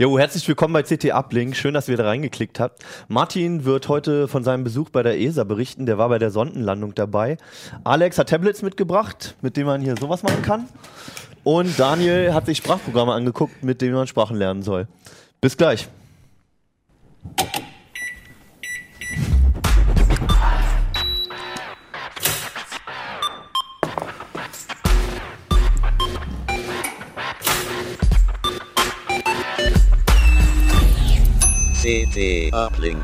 Jo, herzlich willkommen bei CT Uplink. Schön, dass ihr da reingeklickt habt. Martin wird heute von seinem Besuch bei der ESA berichten. Der war bei der Sondenlandung dabei. Alex hat Tablets mitgebracht, mit denen man hier sowas machen kann. Und Daniel hat sich Sprachprogramme angeguckt, mit denen man Sprachen lernen soll. Bis gleich. CT Uplink.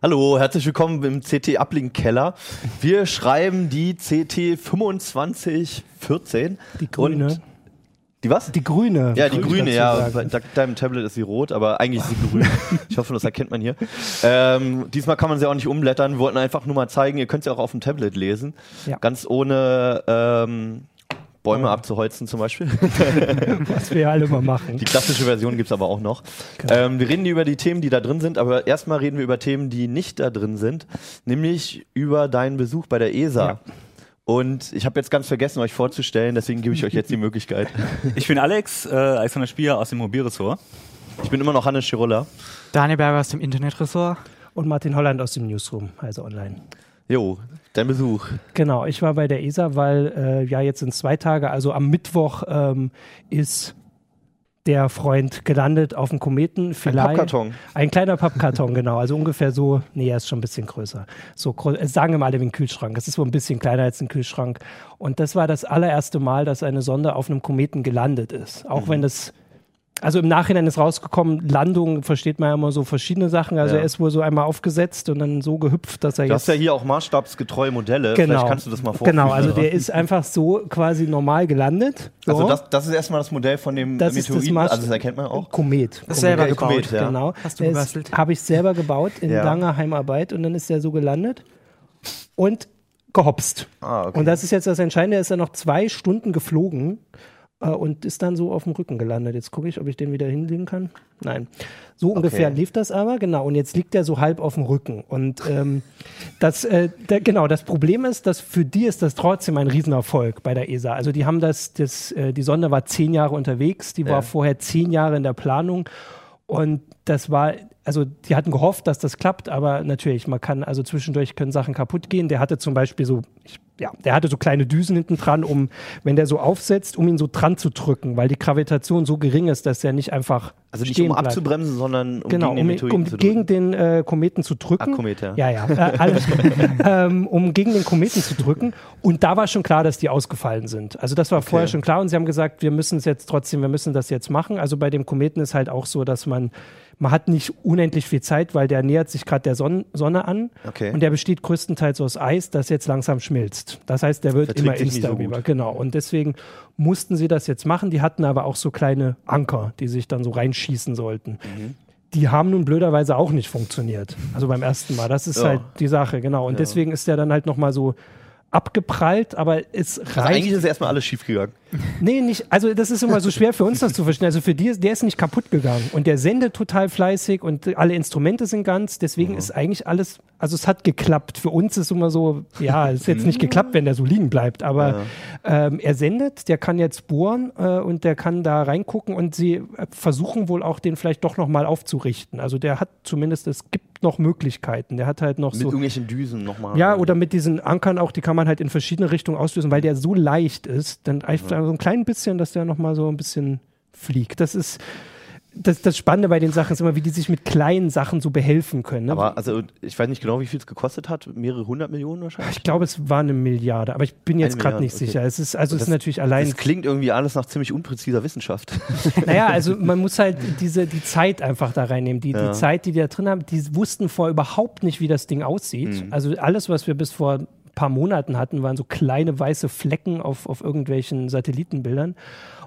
Hallo, herzlich willkommen im CT Uplink Keller. Wir schreiben die CT 2514. Die grüne. Die was? Die grüne. Ja, die grüne, ja. sagen. Bei de- deinem Tablet ist sie rot, aber eigentlich ist sie grün. ich hoffe, das erkennt man hier. Ähm, diesmal kann man sie auch nicht umblättern. Wir wollten einfach nur mal zeigen, ihr könnt sie auch auf dem Tablet lesen. Ja. Ganz ohne ähm, Bäume abzuholzen zum Beispiel. Was wir alle mal machen. Die klassische Version gibt's aber auch noch. Genau. Ähm, wir reden über die Themen, die da drin sind, aber erstmal reden wir über Themen, die nicht da drin sind, nämlich über deinen Besuch bei der ESA. Ja. Und ich habe jetzt ganz vergessen, euch vorzustellen, deswegen gebe ich euch jetzt die Möglichkeit. Ich bin Alex, äh, Alexander Spier aus dem Mobilressort. Ich bin immer noch Hannes Schirulla. Daniel Berger aus dem Internetressort. Und Martin Holland aus dem Newsroom, also online. Jo, dein Besuch. Genau, ich war bei der ESA, weil äh, ja jetzt sind zwei Tage, also am Mittwoch ähm, ist der Freund gelandet auf dem Kometen. Ein Vielleicht Pappkarton. Ein kleiner Pappkarton, genau. Also ungefähr so, nee, er ist schon ein bisschen größer. So, äh, sagen wir mal wie ein Kühlschrank. Es ist so ein bisschen kleiner als ein Kühlschrank. Und das war das allererste Mal, dass eine Sonde auf einem Kometen gelandet ist. Auch wenn das, also im Nachhinein ist rausgekommen, Landung versteht man ja immer so verschiedene Sachen. Also Ja. er ist wohl so einmal aufgesetzt und dann so gehüpft, dass er Du jetzt hast ja hier auch maßstabsgetreue Modelle. Genau. Vielleicht kannst du das mal vorführen. Genau, also der ist einfach so quasi normal gelandet. So. Also das, das ist erstmal das Modell von dem Das ist das Meteoriten. Maß- also das erkennt man auch. Komet. Das selber Ja, gebaut. Komet, ja. Genau. Hast du Das gebastelt? Habe ich selber gebaut in Ja. langer Heimarbeit und dann ist der so gelandet und gehopst. Ah, okay. Und das ist jetzt das Entscheidende, er ist dann noch zwei Stunden geflogen und ist dann so auf dem Rücken gelandet. Jetzt gucke ich, ob ich den wieder hinlegen kann. Nein. So ungefähr lief das aber, genau. Und jetzt liegt er so halb auf dem Rücken. Und ähm, das, äh, da, genau, das Problem ist, dass für die ist das trotzdem ein Riesenerfolg bei der ESA. Also die haben das, das äh, die Sonde war zehn Jahre unterwegs, die Ja. war vorher zehn Jahre in der Planung. Und das war, also die hatten gehofft, dass das klappt, aber natürlich, man kann, also zwischendurch können Sachen kaputt gehen. Der hatte zum Beispiel so, ich, ja, der hatte so kleine Düsen hinten dran, um, wenn der so aufsetzt, um ihn so dran zu drücken, weil die Gravitation so gering ist, dass er nicht einfach also nicht um bleibt. abzubremsen, sondern um Genau, gegen den um, um gegen den äh, Kometen zu drücken. Ah, Komet, ja. Ja, ja, äh, alles ähm, um gegen den Kometen zu drücken. Und da war schon klar, dass die ausgefallen sind. Also das war vorher schon klar und sie haben gesagt, wir müssen es jetzt trotzdem, wir müssen das jetzt machen. Also bei dem Kometen ist halt auch so, dass man, man hat nicht unendlich viel Zeit, weil der nähert sich gerade der Sonn Sonne an Okay. und der besteht größtenteils aus Eis, das jetzt langsam schmilzt. Das heißt, der wird Verträgt immer so instabiler. gut. genau. Und deswegen mussten sie das jetzt machen. Die hatten aber auch so kleine Anker, die sich dann so reinschießen sollten. Mhm. Die haben nun blöderweise auch nicht funktioniert. Also beim ersten Mal. Das ist Ja. halt die Sache, genau. Und deswegen ist der dann halt nochmal so abgeprallt, aber es Also reicht. eigentlich ist erstmal alles schief gegangen. Nee, nicht. Also, das ist immer so schwer für uns, das zu verstehen. Also, für die, ist- der ist nicht kaputt gegangen. Und der sendet total fleißig und alle Instrumente sind ganz. Deswegen ist eigentlich alles, also, es hat geklappt. Für uns ist immer so, ja, es ist jetzt nicht geklappt, wenn der so liegen bleibt. Aber ähm, er sendet, der kann jetzt bohren äh, und der kann da reingucken und sie äh, versuchen wohl auch, den vielleicht doch nochmal aufzurichten. Also, der hat zumindest, es gibt noch Möglichkeiten. Der hat halt noch Mit so. irgendwelchen Düsen nochmal. Ja, oder mit diesen Ankern auch, die kann man halt in verschiedene Richtungen auslösen, weil der so leicht ist, dann einfach so ein klein bisschen, dass der nochmal so ein bisschen fliegt. Das ist das, das Spannende bei den Sachen ist immer, wie die sich mit kleinen Sachen so behelfen können. Ne? Aber also ich weiß nicht genau, wie viel es gekostet hat. Mehrere hundert Millionen wahrscheinlich. ich glaube, es war eine Milliarde, aber ich bin jetzt gerade nicht okay. sicher. Es ist also es Das- ist natürlich allein. Das klingt irgendwie alles nach ziemlich unpräziser Wissenschaft. Naja, also man muss halt diese, die Zeit einfach da reinnehmen. Die, Ja. die Zeit, die die da drin haben, die wussten vorher überhaupt nicht, wie das Ding aussieht. Mhm. Also alles, was wir bis vor paar Monaten hatten, waren so kleine weiße Flecken auf, auf irgendwelchen Satellitenbildern.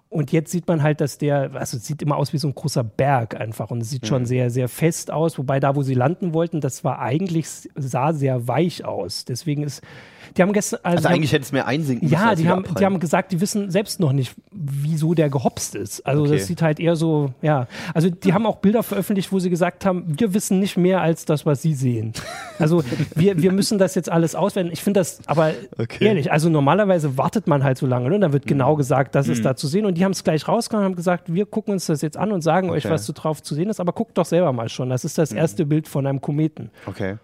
Und jetzt sieht man halt, dass der, also es sieht immer aus wie so ein großer Berg einfach und es sieht Mhm. schon sehr, sehr fest aus. Wobei da, wo sie landen wollten, das war eigentlich, sah sehr weich aus. Deswegen ist, die haben gestern, Also die haben- eigentlich hätte es mehr einsinken müssen. ja, die haben, die abprallen. haben gesagt, die wissen selbst noch nicht, wieso der gehopst ist. Also Okay. das sieht halt eher so, ja. Also die haben auch Bilder veröffentlicht, wo sie gesagt haben, wir wissen nicht mehr als das, was sie sehen. Also wir, wir müssen das jetzt alles auswählen. Ich finde das aber Okay. ehrlich, also normalerweise wartet man halt so lange ne? und dann wird genau gesagt, das ist da zu sehen und die haben es gleich rausgehauen und haben gesagt, wir gucken uns das jetzt an und sagen euch, Okay. was so drauf zu sehen ist, aber guckt doch selber mal schon. Das ist das erste Bild von einem Kometen. Okay.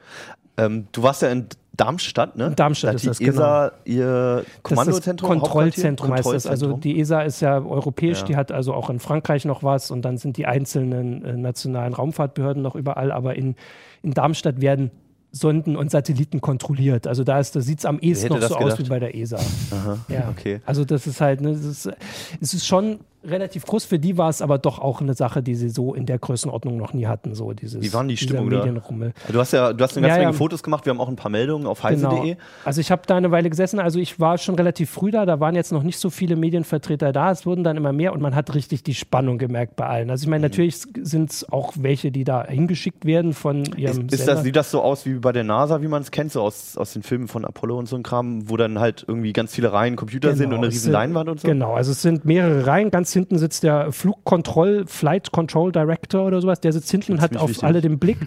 Ähm, du warst ja in Darmstadt, ne? In Darmstadt da ist die das, genau. ESA ihr Das ist Kommandozentrum, das Kontrollzentrum heißt das. Also die ESA ist ja europäisch, Ja. die hat also auch in Frankreich noch was und dann sind die einzelnen äh, nationalen Raumfahrtbehörden noch überall, aber in, in Darmstadt werden Sonden und Satelliten kontrolliert. Also da ist, da sieht es am ehesten noch so aus gedacht? wie bei der ESA. Aha, Ja. okay. Also das ist halt, ne, das ist, es ist schon relativ groß. Für die war es aber doch auch eine Sache, die sie so in der Größenordnung noch nie hatten. So dieses, Wie waren die Stimmung da? Medienrummel. Du hast ja, du hast eine ganze Ja, Menge ja. Fotos gemacht. Wir haben auch ein paar Meldungen auf Genau. heise.de. Also ich habe da eine Weile gesessen, also ich war schon relativ früh da, da waren jetzt noch nicht so viele Medienvertreter da, es wurden dann immer mehr und man hat richtig die Spannung gemerkt bei allen. Also ich Mhm. meine, natürlich sind es auch welche, die da hingeschickt werden von ihrem Ist, ist das, sieht das so aus wie bei der NASA, wie man es kennt, so aus, aus den Filmen von Apollo und so ein Kram, wo dann halt irgendwie ganz viele Reihen Computer sind und eine es riesen Leinwand und so? Genau, also es sind mehrere Reihen. Ganz hinten sitzt der Flugkontroll, Flight Control Director oder sowas. Der sitzt hinten und hat auf wichtig. alle den Blick.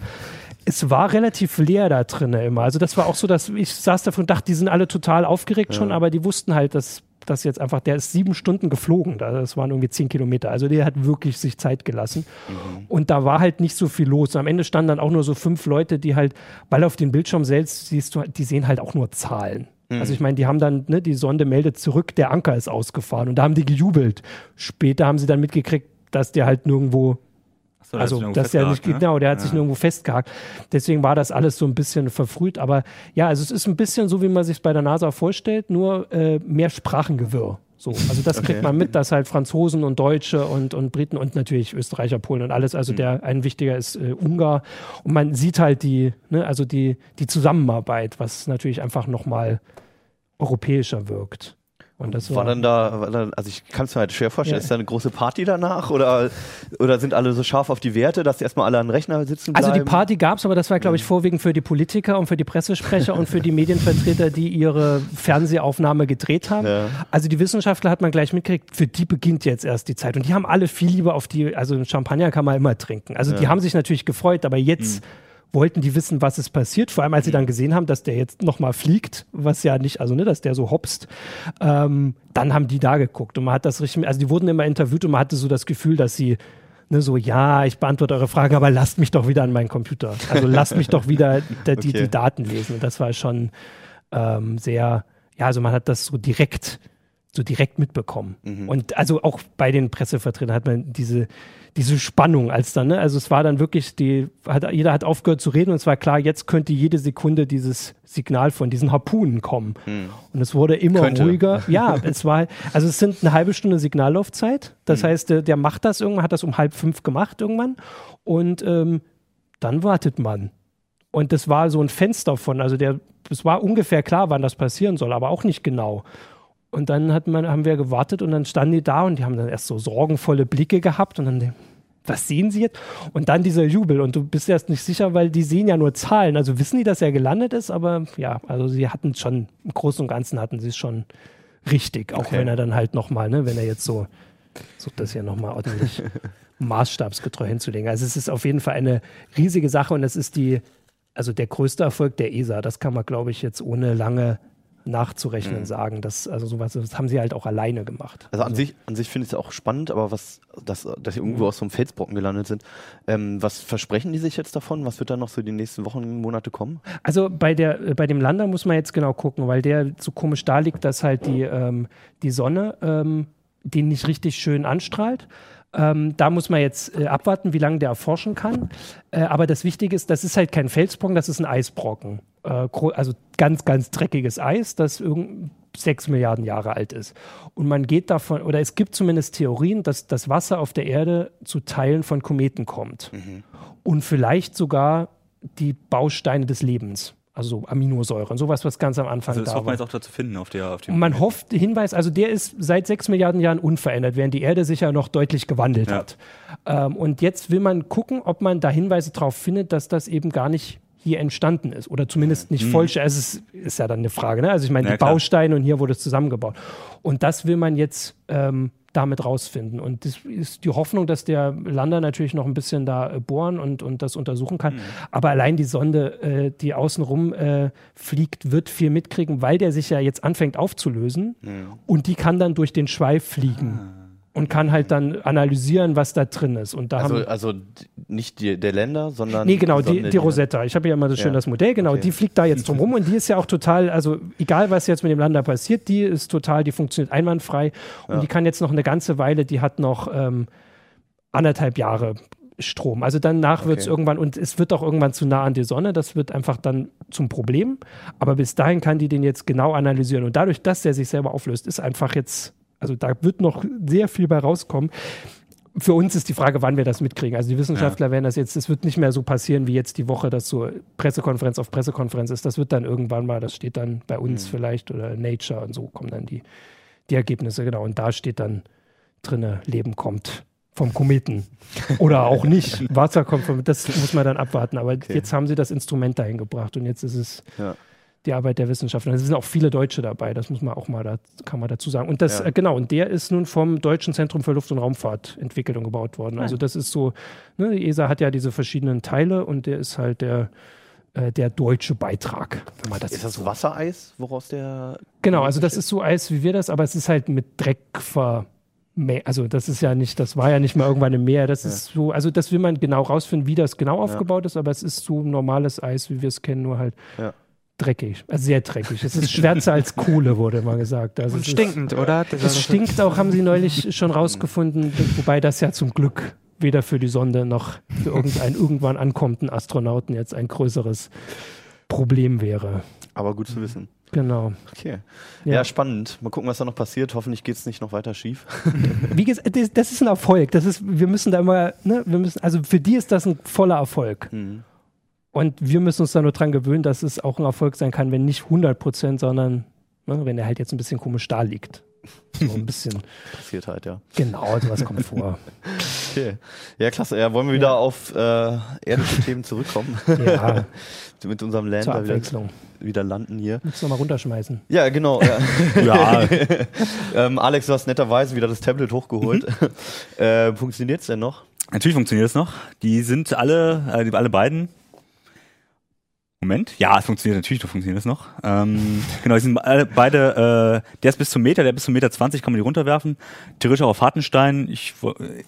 Es war relativ leer da drinnen immer. Also das war auch so, dass ich saß davon und dachte, die sind alle total aufgeregt schon, aber die wussten halt, dass das jetzt einfach, der ist sieben Stunden geflogen. Da- Das waren irgendwie zehn Kilometer. Also der hat wirklich sich Zeit gelassen. Und da war halt nicht so viel los. Am Ende standen dann auch nur so fünf Leute, die halt, weil auf dem Bildschirm selbst siehst du, die sehen halt auch nur Zahlen. Also ich meine, die haben dann, ne, die Sonde meldet zurück, der Anker ist ausgefahren und da haben die gejubelt. Später haben sie dann mitgekriegt, dass der halt nirgendwo Achso, also, das der nicht, ne? genau, der hat sich nirgendwo festgehakt. Deswegen war das alles so ein bisschen verfrüht. Aber ja, also es ist ein bisschen so, wie man sich bei der NASA vorstellt, nur äh, mehr Sprachengewirr. So, also das kriegt man mit, dass halt Franzosen und Deutsche und, und Briten und natürlich Österreicher, Polen und alles, also der ein wichtiger ist äh, Ungar. Und man sieht halt die, ne, also die, die Zusammenarbeit, was natürlich einfach nochmal europäischer wirkt. Und das War dann da, war dann, also ich kann es mir halt schwer vorstellen, Ja. ist da eine große Party danach oder, oder sind alle so scharf auf die Werte, dass erstmal alle an den Rechner sitzen bleiben? Also die Party gab es, aber das war, glaube ich, vorwiegend für die Politiker und für die Pressesprecher und für die Medienvertreter, die ihre Fernsehaufnahme gedreht haben. Ja. Also die Wissenschaftler hat man gleich mitgekriegt, für die beginnt jetzt erst die Zeit. Und die haben alle viel lieber auf die, also Champagner kann man immer trinken. Also die haben sich natürlich gefreut, aber jetzt wollten die wissen, was ist passiert. Vor allem, als sie dann gesehen haben, dass der jetzt nochmal fliegt, was ja nicht, also ne, dass der so hopst. Ähm, dann haben die da geguckt und man hat das richtig, also die wurden immer interviewt und man hatte so das Gefühl, dass sie ne, so, ja, ich beantworte eure Fragen, aber lasst mich doch wieder an meinen Computer. Also lasst mich doch wieder da, die, Okay. die Daten lesen. Und das war schon ähm, sehr, ja, also man hat das so direkt, so direkt mitbekommen. Und also auch bei den Pressevertretern hat man diese, diese Spannung als dann, ne? Also es war dann wirklich, die, hat, jeder hat aufgehört zu reden und es war klar, jetzt könnte jede Sekunde dieses Signal von diesen Harpunen kommen. Und es wurde immer Könnte. ruhiger. Ja, es war, also es sind eine halbe Stunde Signallaufzeit. Das heißt, der, der macht das irgendwann, hat das um halb fünf gemacht irgendwann. Und ähm, dann wartet man. Und das war so ein Fenster von, also der, es war ungefähr klar, wann das passieren soll, aber auch nicht genau. Und dann hat man, haben wir gewartet und dann standen die da und die haben dann erst so sorgenvolle Blicke gehabt und dann, was sehen sie jetzt? Und dann dieser Jubel und du bist erst nicht sicher, weil die sehen ja nur Zahlen. Also wissen die, dass er gelandet ist, aber ja, also sie hatten schon, im Großen und Ganzen hatten sie es schon richtig, auch Okay. wenn er dann halt nochmal, ne, wenn er jetzt so, sucht das ja nochmal ordentlich maßstabsgetreu hinzulegen. Also es ist auf jeden Fall eine riesige Sache und es ist die, also der größte Erfolg der ESA. Das kann man, glaube ich, jetzt ohne lange nachzurechnen sagen. Das, also sowas, das haben sie halt auch alleine gemacht. Also an sich, an sich finde ich es auch spannend, aber was, dass, dass sie Mhm. irgendwo aus so einem Felsbrocken gelandet sind. Ähm, was versprechen die sich jetzt davon? Was wird dann noch so die nächsten Wochen, Monate kommen? Also bei, der, äh, bei dem Lander muss man jetzt genau gucken, weil der so komisch da liegt, dass halt die, ähm, die Sonne ähm, den nicht richtig schön anstrahlt. Ähm, da muss man jetzt äh, abwarten, wie lange der erforschen kann. Äh, aber das Wichtige ist, das ist halt kein Felsbrocken, das ist ein Eisbrocken. Äh, also ganz, ganz dreckiges Eis, das irgend sechs Milliarden Jahre alt ist. Und man geht davon, oder es gibt zumindest Theorien, dass das Wasser auf der Erde zu Teilen von Kometen kommt. Und vielleicht sogar die Bausteine des Lebens. Also so Aminosäuren, sowas, was ganz am Anfang Also das da hofft man jetzt auch da zu finden auf der auf dem man hofft, Hinweis, also der ist seit sechs Milliarden Jahren unverändert, während die Erde sich ja noch deutlich gewandelt Ja. hat. Ähm, und jetzt will man gucken, ob man da Hinweise darauf findet, dass das eben gar nicht hier entstanden ist oder zumindest nicht vollständig. Also es ist, ist ja dann eine Frage. Ne? Also ich meine, Mhm. Ja, die klar. Bausteine und hier wurde es zusammengebaut. Und das will man jetzt ähm, damit rausfinden. Und das ist die Hoffnung, dass der Lander natürlich noch ein bisschen da äh, bohren und, und das untersuchen Mhm. kann. Aber allein die Sonde, äh, die außenrum äh, fliegt, wird viel mitkriegen, weil der sich ja jetzt anfängt aufzulösen. Mhm. Und die kann dann durch den Schweif fliegen. Und kann halt dann analysieren, was da drin ist. Und da Also, haben also nicht die, der Länder, sondern. Nee, genau, die, die Rosetta. Ich habe ja immer so schön Ja. das Modell, genau, Okay. die fliegt da jetzt drum rum und die ist ja auch total, also egal was jetzt mit dem Land da passiert, die ist total, die funktioniert einwandfrei und Ja. die kann jetzt noch eine ganze Weile, die hat noch ähm, anderthalb Jahre Strom. Also danach wird es irgendwann, und es wird auch irgendwann zu nah an die Sonne, das wird einfach dann zum Problem. Aber bis dahin kann die den jetzt genau analysieren. Und dadurch, dass der sich selber auflöst, ist einfach jetzt, also da wird noch sehr viel bei rauskommen. Für uns ist die Frage, wann wir das mitkriegen. Also die Wissenschaftler werden das jetzt, es wird nicht mehr so passieren wie jetzt die Woche, dass so Pressekonferenz auf Pressekonferenz ist. Das wird dann irgendwann mal, das steht dann bei uns vielleicht oder Nature und so kommen dann die, die Ergebnisse, genau. Und da steht dann drinne, Leben kommt vom Kometen. Oder auch nicht. Wasser kommt vom, das muss man dann abwarten. Aber jetzt haben sie das Instrument dahin gebracht und jetzt ist es Ja. Die Arbeit der Wissenschaftler. Es sind auch viele Deutsche dabei, das muss man auch mal, da, kann man dazu sagen. Und das, Ja. äh, genau, und der ist nun vom Deutschen Zentrum für Luft- und Raumfahrt entwickelt und gebaut worden. Also das ist so, ne, die ESA hat ja diese verschiedenen Teile und der ist halt der, äh, der deutsche Beitrag. Wenn man das Ist das Wassereis, woraus der. Genau, also das ist so Eis wie wir das, aber es ist halt mit Dreck ver. Also das ist ja nicht, das war ja nicht mal irgendwann im Meer. Das ist so, also das will man genau rausfinden, wie das genau aufgebaut ist, aber es ist so normales Eis, wie wir es kennen, nur halt Ja. Dreckig, also sehr dreckig. Es ist schwärzer als Kohle, wurde mal gesagt. Also Und es ist- stinkend, oder? Das Es stinkt auch, haben sie neulich schon rausgefunden, wobei das ja zum Glück weder für die Sonde noch für irgendeinen irgendwann ankommenden Astronauten jetzt ein größeres Problem wäre. Aber gut zu wissen. Genau. Okay. Ja. Ja, spannend. Mal gucken, was da noch passiert. Hoffentlich geht es nicht noch weiter schief. Wie gesagt, das, das ist ein Erfolg. Das ist, wir müssen da immer, ne, wir müssen, also für die ist das ein voller Erfolg. Mhm. Und wir müssen uns da nur dran gewöhnen, dass es auch ein Erfolg sein kann, wenn nicht 100 Prozent, sondern ne, wenn er halt jetzt ein bisschen komisch da liegt. So ein bisschen. Passiert halt, ja. genau, sowas kommt vor. Okay. Ja, klasse. Ja, wollen wir wieder auf äh, erdische Themen zurückkommen? Ja, Mit unserem Land zur wieder, wieder landen hier. Müssen wir mal runterschmeißen. Ja, genau. Ja. Ja, ähm, Alex, du hast netterweise wieder das Tablet hochgeholt. äh, Funktioniert es denn noch? natürlich funktioniert es noch. Die sind alle, äh, die, alle beiden. Moment, ja, es funktioniert natürlich, doch funktioniert es noch. Ähm, genau, die sind alle, beide, äh, der ist bis zum Meter, der bis zum Meter 20 kann man die runterwerfen. Theoretisch auch auf Hartenstein. Ich,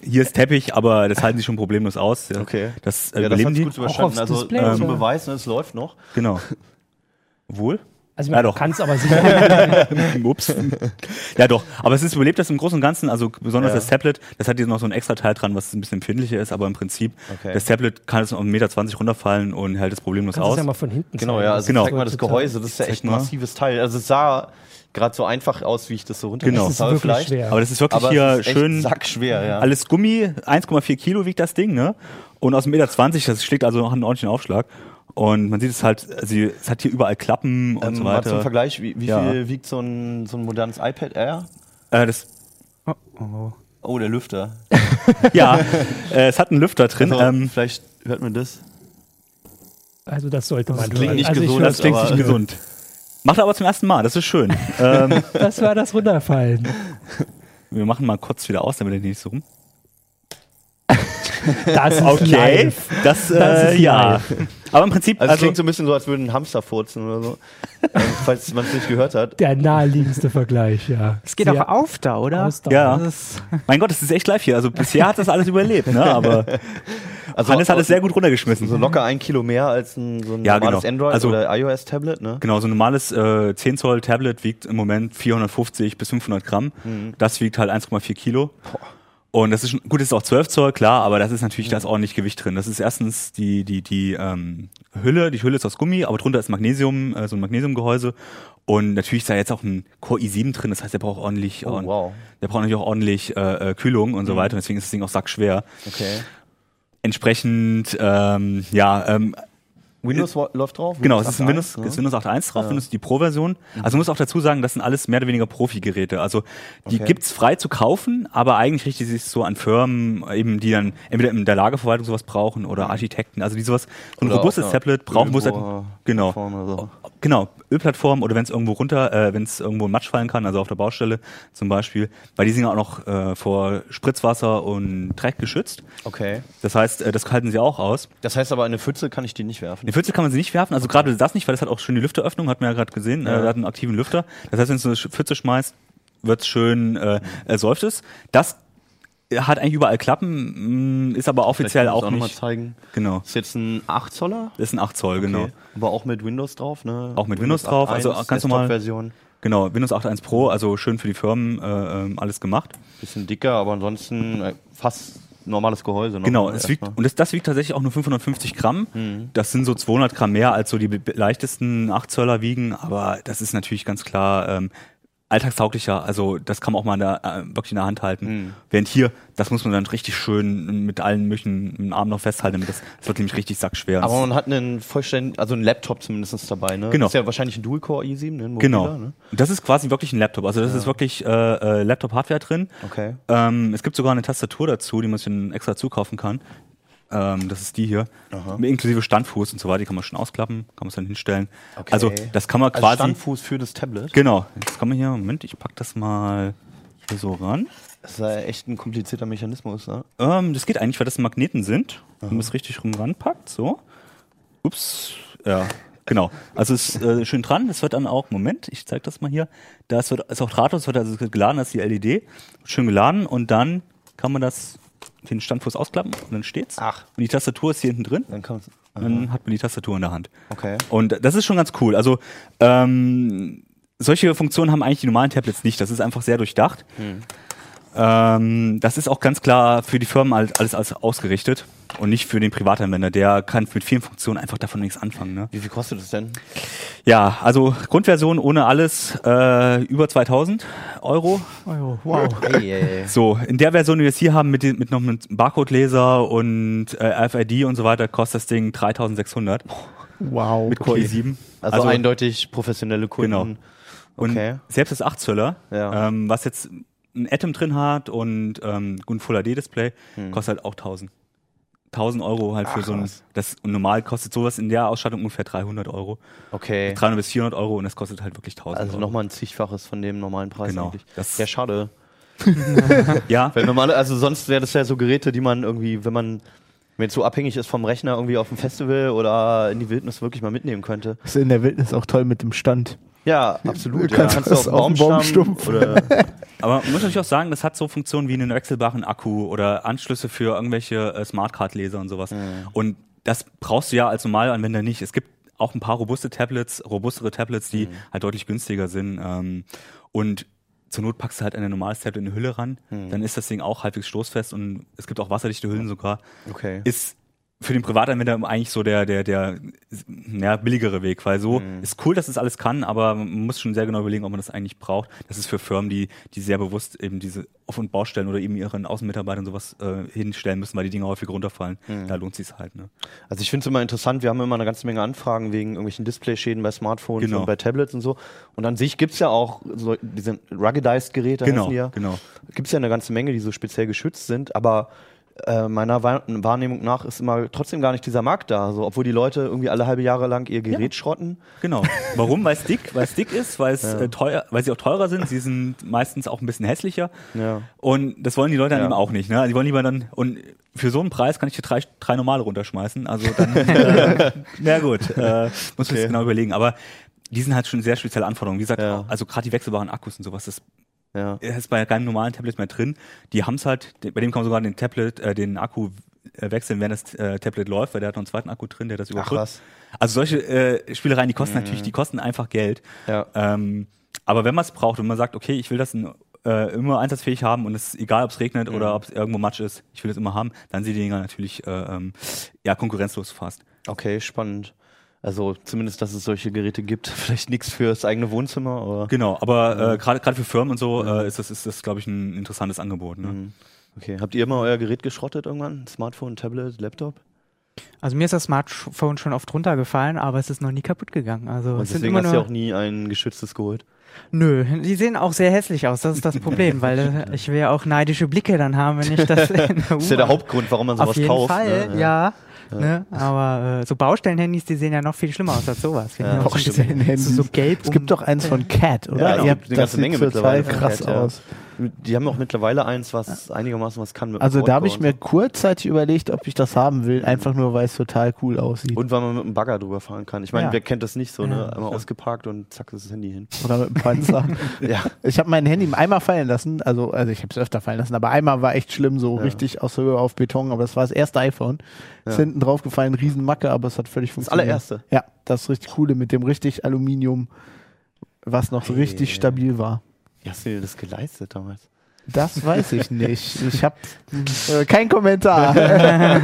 hier ist Teppich, aber das halten sie schon problemlos aus. Ja. Okay. Das äh, Ja, das die. gut überstanden. Also Display, äh, zum? Beweis, ne, es läuft noch. Genau. Wohl? Also Ja, man doch. kann es aber sicher. Ups. ja, doch. Aber es ist überlebt das im Großen und Ganzen. Also besonders Ja. das Tablet, das hat hier noch so ein extra Teil dran, was ein bisschen empfindlicher ist. Aber im Prinzip, Okay. das Tablet kann es auf 1,20 Meter runterfallen und hält das problemlos Kannst aus. es ja mal von hinten Genau, zeigen. ja. Also Genau. zeig mal das. Gehäuse. Das ist ja echt ein massives Teil. Also es sah gerade so einfach aus, wie ich das so runter Genau. Das ist habe wirklich vielleicht. schwer. aber das ist wirklich Aber hier ist schön sackschwer, ja. alles Gummi, 1,4 Kilo wiegt das Ding, ne? Und aus 1,20 Meter, das schlägt also noch einen ordentlichen Aufschlag. Und man sieht es halt, also es hat hier überall Klappen und ähm, so mal zum weiter. Vergleich, wie, wie Ja. viel wiegt so ein, so ein modernes iPad Air? Äh, das, Oh, oh. Oh, der Lüfter. ja, äh, es hat einen Lüfter drin. Also, ähm, vielleicht hört man das. Also das sollte man klingt hören. nicht also gesund, das klingt aber- nicht gesund. Macht er aber zum ersten Mal, das ist schön. ähm, Das war das Runterfallen. wir machen mal kurz wieder aus, damit er nicht so rum. Das ist Okay, live. das, äh, Das ist ja. live. Aber im Prinzip, Also, es also, klingt so ein bisschen so, als würde ein Hamster furzen oder so. ähm, falls man es nicht gehört hat. Der naheliegendste Vergleich, ja. Es geht Sehr auch auf da, oder? Ausdauer. Ja. Mein Gott, das ist echt live hier. Also bisher hat das alles überlebt, ne? Aber Also Hannes hat es sehr gut runtergeschmissen. So locker ein Kilo mehr als ein, so ein Ja, normales genau. Android Also- oder iOS-Tablet, ne? Genau, so ein normales äh, 10 Zoll Tablet wiegt im Moment 450 bis 500 Gramm. Mhm. Das wiegt halt 1,4 Kilo. Und das ist gut, das ist auch 12 Zoll, klar, aber das ist natürlich, da ist ordentlich Gewicht drin. Das ist erstens die, die, die ähm, Hülle, die Hülle ist aus Gummi, aber drunter ist Magnesium, äh, so ein Magnesiumgehäuse. Und natürlich ist da jetzt auch ein Core i7 drin, das heißt, der braucht ordentlich, Oh, wow. der braucht natürlich auch ordentlich äh, äh, Kühlung und so weiter. Und deswegen ist das Ding auch sackschwer. Okay. Entsprechend, ähm, ja, ähm, Windows läuft drauf? Genau, es ist, ein 8.1, Windows, ne? ist Windows 8.1 drauf, Ja. Windows die Pro-Version. Also man muss auch dazu sagen, das sind alles mehr oder weniger Profi-Geräte. Also die Okay. gibt's frei zu kaufen, aber eigentlich richtet sich so an Firmen, eben die dann entweder in der Lagerverwaltung sowas brauchen oder Architekten, also die sowas, so ein Mhm. Robustes Tablet brauchen, wo es halt, genau, so. Genau, Ölplattform oder wenn es irgendwo runter, äh, wenn es irgendwo in Matsch fallen kann, also auf der Baustelle zum Beispiel, weil die sind ja auch noch äh, vor Spritzwasser und Dreck geschützt. Okay. Das heißt, äh, das halten sie auch aus. Das heißt aber, in eine Pfütze kann ich die nicht werfen. Die Pfütze kann man sie nicht werfen, also gerade das nicht, weil das hat auch schön die Lüfteröffnung, hat man ja gerade gesehen, Ja. äh, hat einen aktiven Lüfter. Das heißt, wenn du eine Pfütze schmeißt, wird's schön, äh, äh, säuft es. Das hat eigentlich überall Klappen, mh, ist aber offiziell auch du nicht. noch mal zeigen. Genau. Ist jetzt ein 8 Zoller? Das ist ein 8 Zoll, genau. Okay. Aber auch mit Windows drauf, ne? Auch mit Windows drauf, also ganz normal- Version. Genau, Windows 8.1 Pro, also schön für die Firmen äh, ähm, alles gemacht. Bisschen dicker, aber ansonsten äh, fast normales Gehäuse. Ne? Genau, es wiegt, und das, das wiegt tatsächlich auch nur 550 Gramm. Das sind so 200 Gramm mehr als so die leichtesten 8 Zöller wiegen, aber das ist natürlich ganz klar ähm, alltagstauglicher. Also das kann man auch mal in der, äh, wirklich in der Hand halten. Während hier, das muss man dann richtig schön mit allen Möchen im Arm noch festhalten. damit Das, das wird nämlich richtig sackschwer. Aber man hat einen vollständigen, also einen Laptop zumindest dabei, ne? Genau. Das ist ja wahrscheinlich ein Dual-Core i7, ne? Mobiler, Genau. Ne? Das ist quasi wirklich ein Laptop. Also das ist wirklich äh, äh, Laptop-Hardware drin. Okay. Ähm, es gibt sogar eine Tastatur dazu, die man sich dann extra zukaufen kann. Ähm, das ist die hier. Inklusive Standfuß und so weiter. Die kann man schon ausklappen, kann man es dann hinstellen. Okay. Also das kann man Also quasi. Standfuß für das Tablet. genau. Jetzt kann man hier, Moment, ich pack das mal hier so ran. Das ist ja echt ein komplizierter Mechanismus, ne? Ähm, das geht eigentlich, weil das Magneten sind. Wenn man es richtig rum ranpackt, so. Ups, ja, genau. Also es ist äh, schön dran. Es wird dann auch, Moment, ich zeige das mal hier. Das wird, ist auch drahtlos, wird also geladen, das ist die LED. Schön geladen und dann kann man das, den Standfuß ausklappen und dann steht's. Ach. Und die Tastatur ist hier hinten drin. Dann kann's. Dann hat man die Tastatur in der Hand. Okay. Und das ist schon ganz cool. Also ähm, solche Funktionen haben eigentlich die normalen Tablets nicht. Das ist einfach sehr durchdacht. Ähm, das ist auch ganz klar für die Firmen halt alles, alles ausgerichtet und nicht für den Privatanwender. Der kann mit vielen Funktionen einfach davon nichts anfangen. Ne? Wie viel kostet das denn? Ja, also Grundversion ohne alles äh, über 2000 Euro. Oh, wow. So, in der Version, die wir jetzt hier haben, mit, mit noch einem Barcode-Leser und äh, RFID und so weiter, kostet das Ding 3600 Wow. mit Core i7. Also, eindeutig professionelle Kunden. Genau. Und Okay. selbst das 8 Zöller, Ja. ähm, was jetzt ein Atom drin hat und ähm, ein Full HD Display, kostet halt auch 1000. 1000 Euro halt für Hm. Ach, so ein, das und normal kostet sowas in der Ausstattung ungefähr 300 Euro. Okay. 300 bis 400 Euro und das kostet halt wirklich 1000 Also Euro. nochmal ein zigfaches von dem normalen Preis Genau. eigentlich. Das- ja, schade. Ja, Weil normale, also sonst wäre das ja so Geräte, die man irgendwie, wenn man wenn jetzt so abhängig ist vom Rechner irgendwie auf dem Festival oder in die Wildnis wirklich mal mitnehmen könnte. Ist in der Wildnis auch toll mit dem Stand. Ja, absolut. Du Ja, kannst du dem Baumstamm Baumstumpf. oder aber man muss natürlich auch sagen, das hat so Funktionen wie einen wechselbaren Akku oder Anschlüsse für irgendwelche äh, Smartcard-Leser und sowas. Und das brauchst du ja als Normalanwender nicht. Es gibt auch ein paar robuste Tablets, robustere Tablets, die halt deutlich günstiger sind. Ähm, und zur Not packst du halt ein normales Tablet in eine Hülle ran, dann ist das Ding auch halbwegs stoßfest und es gibt auch wasserdichte Hüllen sogar. Okay. Ist für den Privatanwender eigentlich so der, der, der ja, billigere Weg, weil so ist cool, dass es alles kann, aber man muss schon sehr genau überlegen, ob man das eigentlich braucht. Das ist für Firmen, die, die sehr bewusst eben diese Off- und Baustellen oder eben ihren Außenmitarbeitern sowas äh, hinstellen müssen, weil die Dinge häufig runterfallen. Da lohnt sich's halt. Ne? Also ich finde es immer interessant, wir haben immer eine ganze Menge Anfragen wegen irgendwelchen Displayschäden bei Smartphones Genau. und bei Tablets und so. Und an sich gibt's ja auch so diese Ruggedized-Geräte, Genau, heißen die ja. genau. Gibt's ja eine ganze Menge, die so speziell geschützt sind, aber äh, meiner Wahr- Wahrnehmung nach ist immer trotzdem gar nicht dieser Markt da. So, obwohl die Leute irgendwie alle halbe Jahre lang ihr Gerät schrotten. Genau. Warum? Weil es dick, weil es dick ist, weil es äh, teuer, weil sie auch teurer sind. Sie sind meistens auch ein bisschen hässlicher. Ja. Und das wollen die Leute dann Ja. eben auch nicht. Ne? Die wollen lieber dann und für so einen Preis kann ich dir drei, drei normale runterschmeißen. Also dann, äh, na gut, äh, muss man sich genau überlegen. Aber die sind halt schon sehr spezielle Anforderungen. Wie gesagt, Ja. also gerade die wechselbaren Akkus und sowas, das Ja. ist bei keinem normalen Tablet mehr drin. Die haben es halt, bei dem kann man sogar den Tablet, äh, den Akku äh, wechseln, während das äh, Tablet läuft, weil der hat noch einen zweiten Akku drin, der das überbrückt. Also solche äh, Spielereien, die kosten natürlich, die kosten einfach Geld. Ja. Ähm, aber wenn man es braucht und man sagt, okay, ich will das in, äh, immer einsatzfähig haben und es ist egal, ob es regnet oder ob es irgendwo Matsch ist, ich will es immer haben, dann sind die Dinger natürlich äh, ähm, ja konkurrenzlos fast. Okay, spannend. Also zumindest, dass es solche Geräte gibt. Vielleicht nichts fürs eigene Wohnzimmer, aber. Genau, aber äh, gerade gerade für Firmen und so äh, ist das, ist das glaube ich, ein interessantes Angebot. Ne? Okay. Habt ihr mal euer Gerät geschrottet irgendwann? Smartphone, Tablet, Laptop? Also mir ist das Smartphone schon oft runtergefallen, aber es ist noch nie kaputt gegangen. Also Und es sind deswegen immer hast du ja auch nie ein geschütztes geholt. Nö, die sehen auch sehr hässlich aus. Das ist das Problem, weil äh, ich will ja auch neidische Blicke dann haben, wenn ich das. In der Das ist ja der Hauptgrund, warum man sowas Auf jeden kauft. Fall, ne? ja. Ne? Aber äh, so Baustellenhandys, die sehen ja noch viel schlimmer aus als sowas. Ja, bisschen- so, so gelb. Es gibt doch eins von Cat, oder? Ja, es Ihr habt- eine das ganze sieht Menge total mittlerweile krass Cat, ja. Die haben auch mittlerweile eins, was einigermaßen was kann Also da habe ich mir kurzzeitig überlegt, ob ich das haben will, einfach nur, weil es total cool aussieht. und so. Weil man mit dem Bagger drüber fahren kann. Ich meine, Ja. wer kennt das nicht so, ne? Ja. Einmal ausgeparkt und zack, ist das Handy hin. Oder mit dem Panzer. Ja. Ich habe mein Handy einmal fallen lassen, also, also ich habe es öfter fallen lassen, aber einmal war echt schlimm, so Ja. richtig aus Höhe auf Beton, aber das war das erste iPhone. Ja. Ist hinten drauf gefallen, Riesenmacke, aber es hat völlig Das funktioniert. allererste. Ja, das ist richtig coole mit dem richtig Aluminium, was noch so Hey. richtig stabil war. Wie hast du dir das geleistet damals? Das weiß ich nicht. Ich habe äh, kein Kommentar.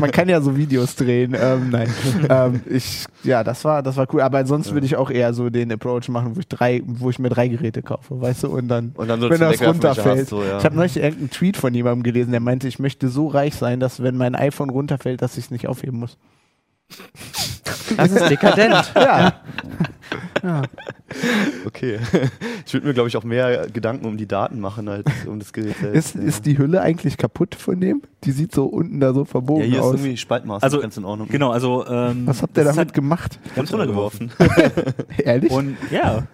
Man kann ja so Videos drehen. Ähm, nein, ähm, ich ja, das war das war cool. Aber sonst würde ich auch eher so den Approach machen, wo ich drei, wo ich mir drei Geräte kaufe, weißt du, und dann Und dann so wenn das runterfällt. hast, so, ja. Ich habe neulich irgendeinen Tweet von jemandem gelesen, der meinte, ich möchte so reich sein, dass wenn mein iPhone runterfällt, dass ich es nicht aufheben muss. Das ist dekadent. Ja, Okay. Ich würde mir, glaube ich, auch mehr Gedanken um die Daten machen, als um das Gerät selbst. ist, ist die Hülle eigentlich kaputt von dem? Die sieht so unten da so ja, verbogen hier ist aus. irgendwie Spaltmaß Also, ganz in Ordnung. Genau, also ähm, Was habt ihr das ist damit halt gemacht? Ganz runtergeworfen. Ehrlich? Und ja.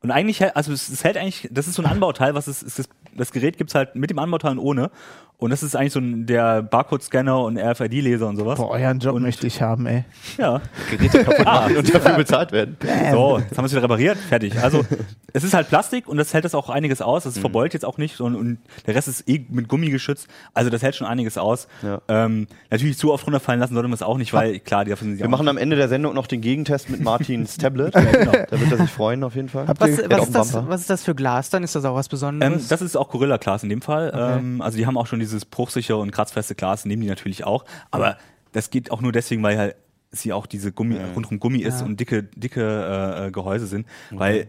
Und eigentlich, hält- also es, es hält eigentlich, das ist so ein Anbauteil, was es, ist das, das Gerät gibt's halt mit dem Anbauteil und ohne. Und das ist eigentlich so ein, der Barcode-Scanner und RFID-Leser und sowas. Boah, euren Job Und- möchte ich haben, ey. Ja. Geräte kaputt machen und dafür bezahlt werden. So, jetzt haben wir es wieder repariert, fertig. Also es ist halt Plastik und das hält das auch einiges aus. Mhm. Das verbeult jetzt auch nicht und, und der Rest ist eh mit Gummi geschützt. Also das hält schon einiges aus. Ja. Ähm, natürlich zu oft runterfallen lassen sollte man es auch nicht, weil klar, die dafür sind sie Wir machen am Ende der Sendung noch den Gegentest mit Martins Tablet. Da wird er sich freuen auf jeden Fall. Was, was, ist das, was ist das für Glas dann? Ist das auch was Ähm, Besonderes? das ist auch Gorilla Glas in dem Fall. Ähm, also die haben auch schon dieses bruchsichere und kratzfeste Glas, nehmen die natürlich auch. Aber das geht auch nur deswegen, weil halt sie auch diese Gummi, rundum Gummi ist Ja. und dicke, dicke äh, Gehäuse sind. Weil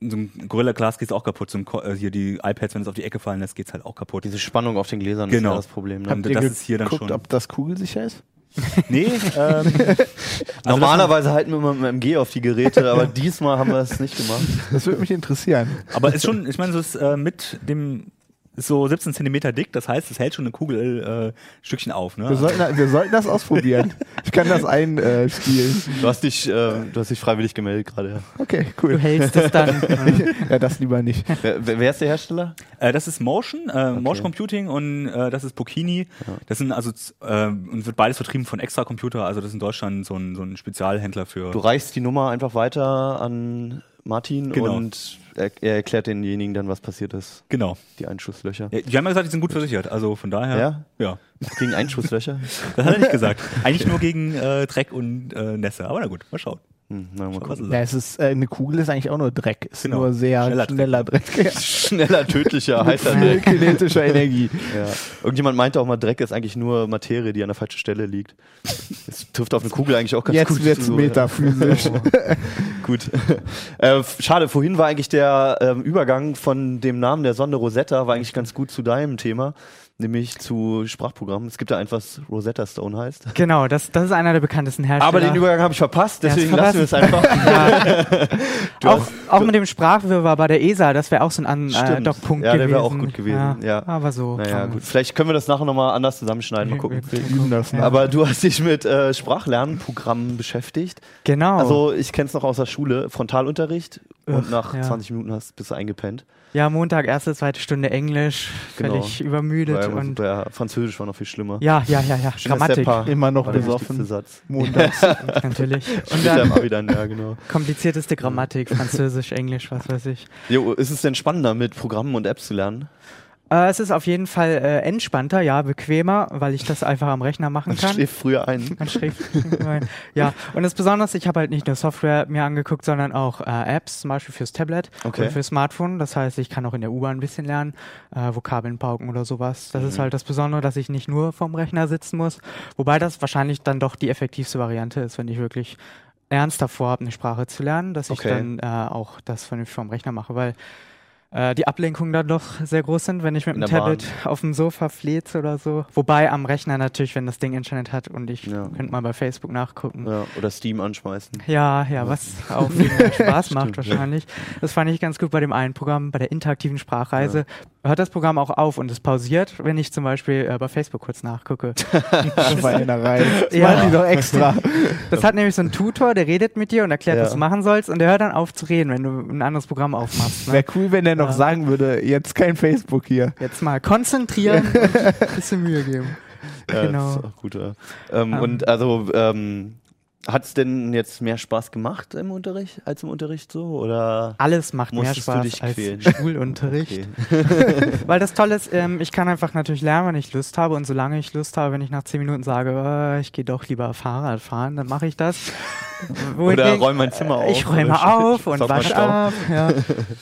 so ein Gorilla Glas geht auch kaputt. So ein, äh, hier die iPads, wenn es auf die Ecke fallen lässt, geht's halt auch kaputt. Diese Spannung auf den Gläsern Genau. ist ja das Problem. Ne? Habt ihr das ist hier dann geguckt, schon- ob das kugelsicher ist? Nee, ähm, Normalerweise halten wir immer mit dem MG auf die Geräte, aber diesmal haben wir es nicht gemacht. Das würde mich interessieren. aber ist schon, ich meine, so ist äh, mit dem ist so 17 Zentimeter dick, das heißt, es hält schon eine Kugel äh, Stückchen auf. Ne? Wir sollten, wir sollten das ausprobieren. Ich kann das einspielen. Du hast dich, äh, du hast dich freiwillig gemeldet gerade. Ja. Okay, du cool. hältst es dann. Ja, das lieber nicht. Wer, wer ist der Hersteller? Äh, das ist Motion, äh, Motion Computing und äh, das ist Pokini. Das sind also äh, und wird beides vertrieben von Extra Computer. Also das ist in Deutschland so ein, so ein Spezialhändler für. Du reichst die Nummer einfach weiter an Martin Genau. und er, er erklärt denjenigen dann, was passiert ist. Genau. Die Einschusslöcher. Ja, die haben ja gesagt, die sind gut versichert. Also von daher. Ja? Ja. Gegen Einschusslöcher? Das hat er nicht gesagt. Eigentlich nur gegen äh, Dreck und äh, Nässe. Aber na gut, mal schauen. Hm, na, mal gucken. Ja, es ist, äh, eine Kugel ist eigentlich auch nur Dreck. Ist Genau. nur sehr Schneller schneller, Dreck. Dreck. Ja. Schneller, tödlicher, heißer Dreck. kinetischer Energie. Ja. Irgendjemand meinte auch mal, Dreck ist eigentlich nur Materie, die an der falschen Stelle liegt. Das trifft auf eine Kugel eigentlich auch ganz gut Jetzt wird's zu. metaphysisch. Gut. Äh, schade, vorhin war eigentlich der ähm, Übergang von dem Namen der Sonde Rosetta, war eigentlich ganz gut zu deinem Thema, nämlich zu Sprachprogrammen. Es gibt da eins, was Rosetta Stone heißt. genau, das, das ist einer der bekanntesten Hersteller. Aber den Übergang habe ich verpasst, Ja, deswegen hast lassen wir es einfach. Du auch, hast- auch mit dem Sprachwirrwarr bei der ESA, das wäre auch so ein An äh, Stimmt. Dockpunkt Ja, der gewesen. wäre auch gut gewesen, ja. Aber so. Naja, gut. Vielleicht können wir das nachher nochmal anders zusammenschneiden, mal gucken. Wir üben das noch. Aber du hast dich mit äh, Sprachlernprogrammen beschäftigt. Genau. Also ich kenne es noch aus der Schule, Frontalunterricht und nach ja. 20 Minuten hast, bist du eingepennt. ja, Montag, erste, zweite Stunde Englisch, Genau. völlig übermüdet Weil, und ja, Französisch war noch viel schlimmer. ja, ja, ja, ja, Schönes Grammatik Seppa Immer noch besoffen. Satz. Montags. natürlich. Und dann Abi dann, ja, genau. komplizierteste Grammatik, Französisch, Englisch, was weiß ich. Jo, ist es denn spannender, mit Programmen und Apps zu lernen? Äh, es ist auf jeden Fall äh, entspannter, ja, bequemer, weil ich das einfach am Rechner machen Man kann. schläft früher ein. Man schläft. ja, und das Besondere, ich habe halt nicht nur Software mir angeguckt, sondern auch äh, Apps, zum Beispiel fürs Tablet Okay. und fürs Smartphone. Das heißt, ich kann auch in der U-Bahn ein bisschen lernen, äh, Vokabeln pauken oder sowas. Das Mhm. ist halt das Besondere, dass ich nicht nur vorm Rechner sitzen muss. Wobei das wahrscheinlich dann doch die effektivste Variante ist, wenn ich wirklich ernsthaft vorhabe, eine Sprache zu lernen, dass ich Okay. dann äh, auch das vernünftig vorm Rechner mache, weil äh, die Ablenkungen dann doch sehr groß sind, wenn ich mit dem Tablet auf dem Sofa fleze oder so. Wobei am Rechner natürlich, wenn das Ding Internet hat und ich Ja. könnte mal bei Facebook nachgucken. Ja, oder Steam anschmeißen. Ja, ja, was auch viel mehr Spaß macht Stimmt, wahrscheinlich. Das fand ich ganz gut bei dem einen Programm, bei der interaktiven Sprachreise. Hört das Programm auch auf und es pausiert, wenn ich zum Beispiel äh, bei Facebook kurz nachgucke. Schweinerei. Das Ja. machen die doch extra. Das hat nämlich so einen Tutor, der redet mit dir und erklärt, Ja. was du machen sollst und der hört dann auf zu reden, wenn du ein anderes Programm aufmachst. Ne? Wäre cool, wenn er noch Ja. sagen würde, jetzt kein Facebook hier. Jetzt mal konzentrieren und ein bisschen Mühe geben. Ja, Genau. Das ist auch gut, ja. ähm, Ähm. und also, ähm, hat es denn jetzt mehr Spaß gemacht im Unterricht als im Unterricht so? Oder? Alles macht mehr Spaß als quälen? Schulunterricht. Okay. Weil das Tolle ist, ähm, ich kann einfach natürlich lernen, wenn ich Lust habe. Und solange ich Lust habe, wenn ich nach zehn Minuten sage, äh, ich gehe doch lieber Fahrrad fahren, dann mache ich das. Oder Wohingegen- räum mein Zimmer auf. Ich räume auf und wasche ab. Ja.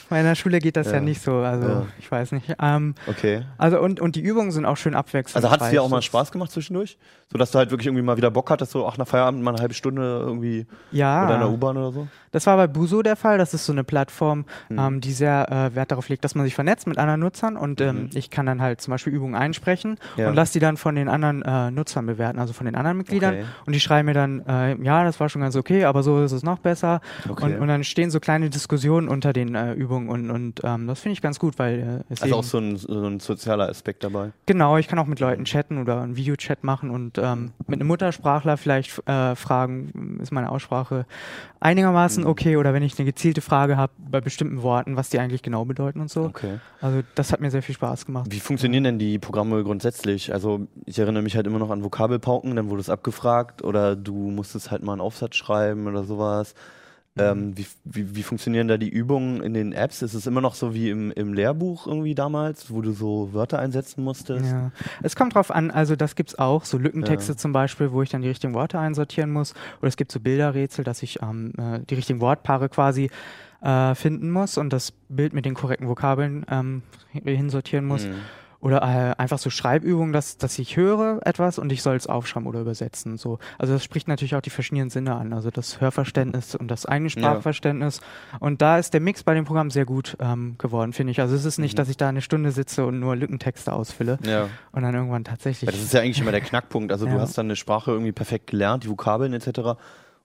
Bei einer Schule geht das ja, Ja. nicht so. Also Ja. ich weiß nicht. Ähm, Okay. also und, und die Übungen sind auch schön abwechselnd. Also hat es dir auch mal Spaß gemacht zwischendurch? So dass du halt wirklich irgendwie mal wieder Bock hattest, so auch nach Feierabend mal eine halbe Stunde irgendwie Ja. oder in der U-Bahn oder so? Das war bei Buso der Fall. Das ist so eine Plattform, Mhm. ähm, die sehr äh, Wert darauf legt, dass man sich vernetzt mit anderen Nutzern und ähm, Mhm. ich kann dann halt zum Beispiel Übungen einsprechen Ja. und lasse die dann von den anderen äh, Nutzern bewerten, also von den anderen Mitgliedern. Okay. Und die schreiben mir dann, äh, ja, das war schon ganz okay, aber so ist es noch besser. Okay. Und, und dann stehen so kleine Diskussionen unter den äh, Übungen und, und ähm, das finde ich ganz gut, weil äh, es Also auch so ein, so ein sozialer Aspekt dabei. genau, ich kann auch mit Leuten chatten oder einen Videochat machen und ähm, mit einem Muttersprachler vielleicht äh, ist meine Aussprache einigermaßen Mhm. okay oder wenn ich eine gezielte Frage habe bei bestimmten Worten, was die eigentlich genau bedeuten und so. Okay. Also das hat mir sehr viel Spaß gemacht. Wie funktionieren denn die Programme grundsätzlich? Also ich erinnere mich halt immer noch an Vokabelpauken, dann wurde es abgefragt oder du musstest halt mal einen Aufsatz schreiben oder sowas. Mhm. Ähm, wie, wie, wie funktionieren da die Übungen in den Apps? Ist es immer noch so wie im, im Lehrbuch irgendwie damals, wo du so Wörter einsetzen musstest? Ja. Es kommt drauf an, also das gibt's auch, so Lückentexte Ja. zum Beispiel, wo ich dann die richtigen Worte einsortieren muss. Oder es gibt so Bilderrätsel, dass ich ähm, äh, die richtigen Wortpaare quasi äh, finden muss und das Bild mit den korrekten Vokabeln ähm, hin- hinsortieren muss. Mhm. Oder äh, einfach so Schreibübungen, dass, dass ich höre etwas und ich soll es aufschreiben oder übersetzen. So. Also das spricht natürlich auch die verschiedenen Sinne an, also das Hörverständnis und das eigene Sprachverständnis. Und da ist der Mix bei dem Programm sehr gut ähm, geworden, finde ich. Also es ist nicht, Mhm. dass ich da eine Stunde sitze und nur Lückentexte ausfülle Ja. und dann irgendwann tatsächlich. Weil das ist ja eigentlich immer der Knackpunkt. Also du Ja. hast dann eine Sprache irgendwie perfekt gelernt, die Vokabeln etc.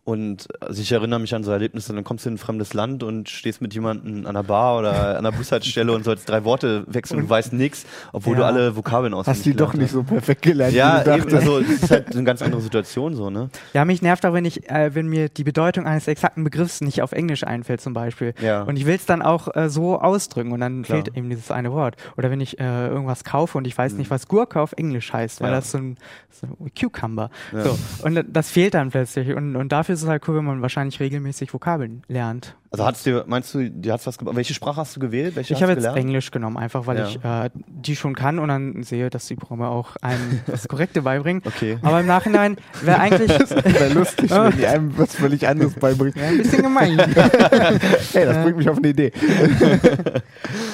Und also ich erinnere mich an so Erlebnisse, dann kommst du in ein fremdes Land und stehst mit jemandem an der Bar oder an der Bushaltestelle und sollst drei Worte wechseln und du weißt nichts, obwohl Ja. du alle Vokabeln auswendig Hast die doch nicht so perfekt gelernt, Ja, wie eben, also es ist halt eine ganz andere Situation so, ne? Ja, mich nervt auch, wenn ich, äh, wenn mir die Bedeutung eines exakten Begriffs nicht auf Englisch einfällt zum Beispiel. Ja. Und ich will es dann auch äh, so ausdrücken und dann Klar. fehlt eben dieses eine Wort. Oder wenn ich äh, irgendwas kaufe und ich weiß nicht, was Gurke auf Englisch heißt, weil Mhm. Ja. das so ein, so ein Cucumber. So. Und das fehlt dann plötzlich. Und, und dafür ist es halt cool, wenn man wahrscheinlich regelmäßig Vokabeln lernt. Also hat's dir, meinst du, dir hat's was Welche Sprache hast du gewählt? Welche Ich hast habe du jetzt gelernt? Englisch genommen, einfach weil Ja. ich äh, die schon kann und dann sehe, dass die Programme auch einem das Korrekte beibringen. Okay. Aber im Nachhinein wäre eigentlich Wäre lustig, wenn die einem was völlig anderes beibringen. ja, ein bisschen gemein. Hey, das bringt mich auf eine Idee.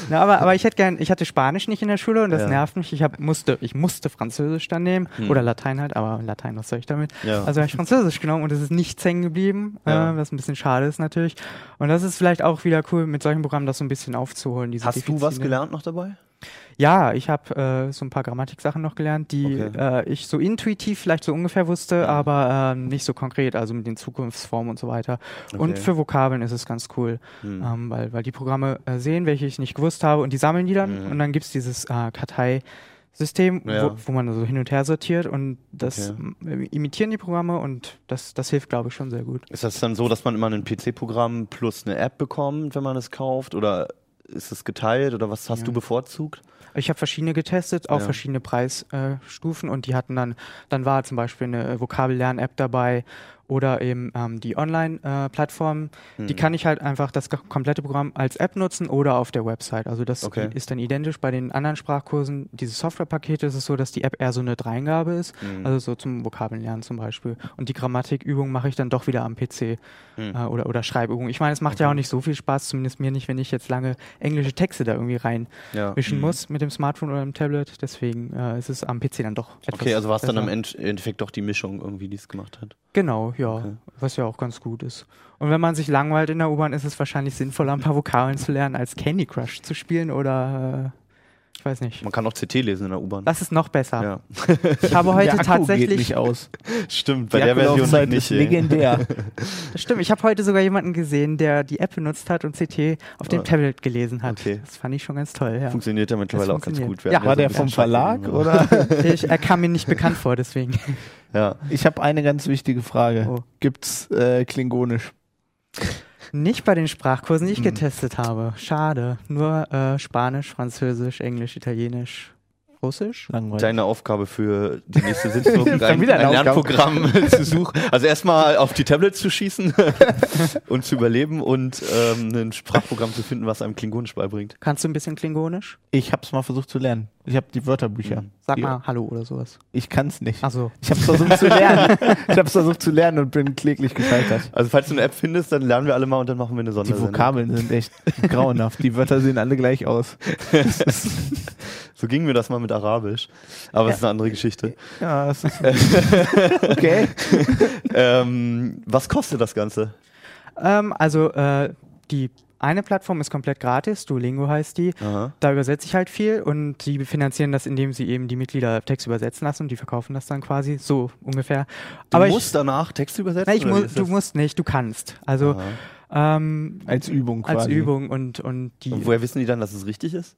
Na, aber, aber ich hätte gern, ich hatte Spanisch nicht in der Schule und das Ja. nervt mich. Ich hab, musste, ich musste Französisch dann nehmen Hm. oder Latein halt, aber Latein, was soll ich damit? Ja. Also habe ich Französisch genommen und es ist nichts hängen geblieben, äh, was ein bisschen schade ist natürlich. Und das ist vielleicht auch wieder cool, mit solchen Programmen das so ein bisschen aufzuholen. Diese Hast du was Defizite. gelernt noch dabei? Ja, ich habe äh, so ein paar Grammatiksachen noch gelernt, die Okay. äh, ich so intuitiv vielleicht so ungefähr wusste, Mhm. aber ähm, nicht so konkret, also mit den Zukunftsformen und so weiter. Und Okay. für Vokabeln ist es ganz cool, Hm. ähm, weil, weil die Programme äh, sehen, welche ich nicht gewusst habe und die sammeln die dann Mhm. und dann gibt's dieses äh, Kartei-System, Ja. wo, wo man so hin und her sortiert und das Okay. imitieren die Programme und das, das hilft, glaube ich, schon sehr gut. Ist das dann so, dass man immer ein PC-Programm plus eine App bekommt, wenn man es kauft? Oder ist es geteilt? Oder was hast Ja. du bevorzugt? Ich habe verschiedene getestet, auch Ja. verschiedene Preisstufen und die hatten dann, dann war zum Beispiel eine Vokabellern-App dabei oder eben ähm, die Online-Plattform. Die Hm. kann ich halt einfach das komplette Programm als App nutzen oder auf der Website. Also das Okay. ist dann identisch bei den anderen Sprachkursen. Diese Softwarepakete ist es so, dass die App eher so eine Dreingabe ist, Hm. also so zum Vokabeln lernen zum Beispiel. Und die Grammatikübung mache ich dann doch wieder am PC Hm. äh, oder, oder Schreibübung. Ich meine, es macht ja auch nicht so viel Spaß, zumindest mir nicht, wenn ich jetzt lange englische Texte da irgendwie rein ja. wischen Hm. muss mit dem Smartphone oder dem Tablet. Deswegen äh, ist es am PC dann doch etwas Okay, also war es dann am End Endeffekt doch die Mischung irgendwie, die es gemacht hat. Genau, ja. Okay. Was ja auch ganz gut ist. Und wenn man sich langweilt in der U-Bahn, ist es wahrscheinlich sinnvoller, ein paar Vokabeln zu lernen, als Candy Crush zu spielen oder Ich weiß nicht. Man kann auch CT lesen in der U-Bahn. Das ist noch besser. Ja. Ich habe heute Der Akku geht tatsächlich nicht aus. Stimmt, bei Die der Version Akkulaufzeit nicht. ist ey. legendär. Stimmt, ich habe heute sogar jemanden gesehen, der die App benutzt hat und CT auf dem Ah. Tablet gelesen hat. Okay. Das fand ich schon ganz toll, ja. Funktioniert ja mittlerweile auch ganz gut. Ja. War der vom Verlag oder? Ich, er kam mir nicht bekannt vor, deswegen. Ja. Ich habe eine ganz wichtige Frage. Oh. Gibt's äh, Klingonisch? Nicht bei den Sprachkursen, die ich Hm. getestet habe. Schade. Nur äh, Spanisch, Französisch, Englisch, Italienisch, Russisch. Langweilig. Deine Aufgabe für die nächste Sitzung, ein, ein. Lernprogramm zu suchen. Also erstmal auf die Tablets zu schießen und zu überleben und ähm, ein Sprachprogramm zu finden, was einem Klingonisch beibringt. Kannst du ein bisschen Klingonisch? Ich habe es mal versucht zu lernen. Ich habe die Wörterbücher. Mhm. Sag Die- mal Hallo oder sowas. Ich kann es nicht. Achso. Ich habe versucht zu lernen. Ich habe versucht zu lernen und bin kläglich gescheitert. Also falls du eine App findest, dann lernen wir alle mal und dann machen wir eine Die Sondersendung. Vokabeln sind echt grauenhaft. Die Wörter sehen alle gleich aus. So ging mir das mal mit Arabisch. Aber es ist eine andere Geschichte. Ja, das ist okay. ähm, was kostet das Ganze? Ähm, also äh, die eine Plattform ist komplett gratis, Duolingo heißt die. Aha. Da übersetze ich halt viel und die finanzieren das, indem sie eben die Mitglieder Text übersetzen lassen und die verkaufen das dann quasi so ungefähr. Du Aber musst ich, danach Text übersetzen? wie mu du das? musst nicht, du kannst. Also Aha. ähm, Als Übung quasi. als Übung und, und die. Und woher wissen die dann, dass es richtig ist?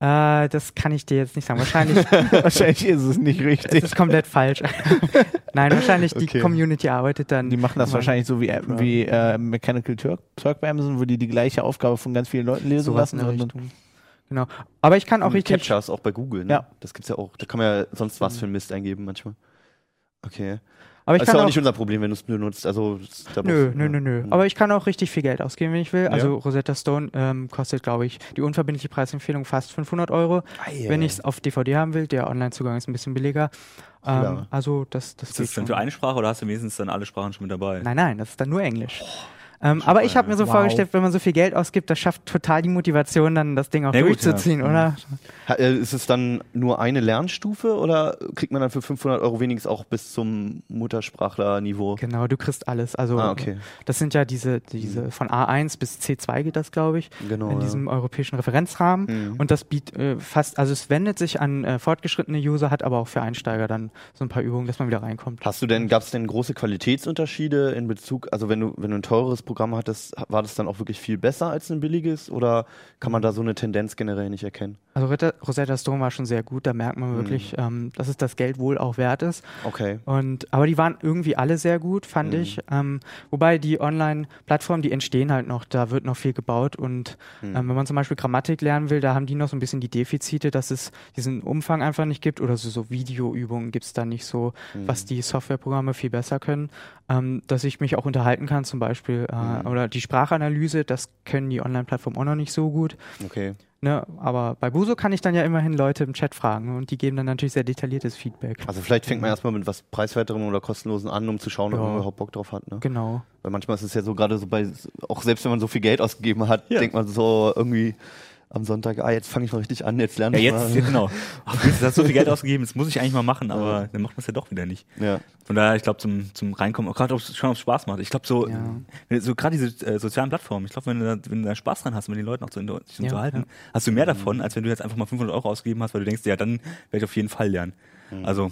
Äh, das kann ich dir jetzt nicht sagen. Wahrscheinlich Wahrscheinlich ist es nicht es richtig. ist komplett falsch. Nein, wahrscheinlich die Okay. Community arbeitet dann. Die machen das wahrscheinlich so wie, wie äh, Mechanical Turk, Turk bei Amazon, wo die die gleiche Aufgabe von ganz vielen Leuten lesen sowas lassen. und-. Genau. Aber ich kann auch Und richtig. Captchas auch bei Google, ne? Ja. Das gibt's ja auch. Da kann man ja sonst was für einen Mist eingeben manchmal. Okay. Aber ich das ist kann ja auch auch nicht unser Problem, wenn du es benutzt. Also, Nö, nö, ja. nö, nö. Mhm. Aber ich kann auch richtig viel Geld ausgeben, wenn ich will. Also Ja. Rosetta Stone ähm, kostet, glaube ich, die unverbindliche Preisempfehlung fast 500 Euro. Ei, Wenn ich es auf DVD haben will, der Online-Zugang ist ein bisschen billiger. Ähm. Also das, das Ist geht das dann schon. für eine Sprache oder hast du wenigstens dann alle Sprachen schon mit dabei? Nein, nein, das ist dann nur Englisch. Ähm, aber ich habe mir so Wow. vorgestellt, wenn man so viel Geld ausgibt, das schafft total die Motivation, dann das Ding auch Ja, gut, durchzuziehen, ja. oder? Äh, Ist es dann nur eine Lernstufe oder kriegt man dann für 500 Euro wenigstens auch bis zum Muttersprachlerniveau? Genau, du kriegst alles. Also Ah, okay. das sind ja diese, diese von A1 bis C2 geht das, glaube ich, Genau. in ja. diesem europäischen Referenzrahmen. Mhm. Und das bietet äh, fast, also es wendet sich an äh, fortgeschrittene User, hat aber auch für Einsteiger dann so ein paar Übungen, dass man wieder reinkommt. Hast du denn, gab es denn große Qualitätsunterschiede in Bezug, also wenn du, wenn du ein teures Programm hattest, war das dann auch wirklich viel besser als ein billiges oder kann man da so eine Tendenz generell nicht erkennen? Also Rosetta, Stone war schon sehr gut, da merkt man wirklich, ähm, dass es das Geld wohl auch wert ist. Okay. Und, aber die waren irgendwie alle sehr gut, fand Mhm. ich. Ähm, wobei die Online-Plattformen, die entstehen halt noch, da wird noch viel gebaut. Und Mhm. ähm, wenn man zum Beispiel Grammatik lernen will, da haben die noch so ein bisschen die Defizite, dass es diesen Umfang einfach nicht gibt oder so, so Videoübungen gibt es da nicht so, Mhm. was die Softwareprogramme viel besser können. Ähm, dass ich mich auch unterhalten kann zum Beispiel. Äh, Mhm. Oder die Sprachanalyse, das können die Online-Plattformen auch noch nicht so gut. Okay. Ne? Aber bei Buso kann ich dann ja immerhin Leute im Chat fragen und die geben dann natürlich sehr detailliertes Feedback. Also vielleicht fängt man erstmal mit was preiswerterem oder kostenlosen an, um zu schauen, ob Ja. man überhaupt Bock drauf hat. Ne? Genau. Weil manchmal ist es ja so gerade so bei, auch selbst wenn man so viel Geld ausgegeben hat, Ja. denkt man so irgendwie am Sonntag, ah, jetzt fange ich mal richtig an, jetzt lerne Ja, ich jetzt, mal. ja, genau. Ach, jetzt hast du so viel Geld ausgegeben, das muss ich eigentlich mal machen, aber dann macht man es ja doch wieder nicht. Ja. Von daher, ich glaube, zum, zum Reinkommen, auch gerade ob es schon ob es Spaß macht. Ich glaube, so, Ja. so gerade diese äh, sozialen Plattformen, ich glaube, wenn, du da- wenn du da Spaß dran hast, mit den Leuten auch zu sich Ja, unterhalten, ja. hast du mehr davon, als wenn du jetzt einfach mal 500 Euro ausgegeben hast, weil du denkst, ja, dann werde ich auf jeden Fall lernen. Also,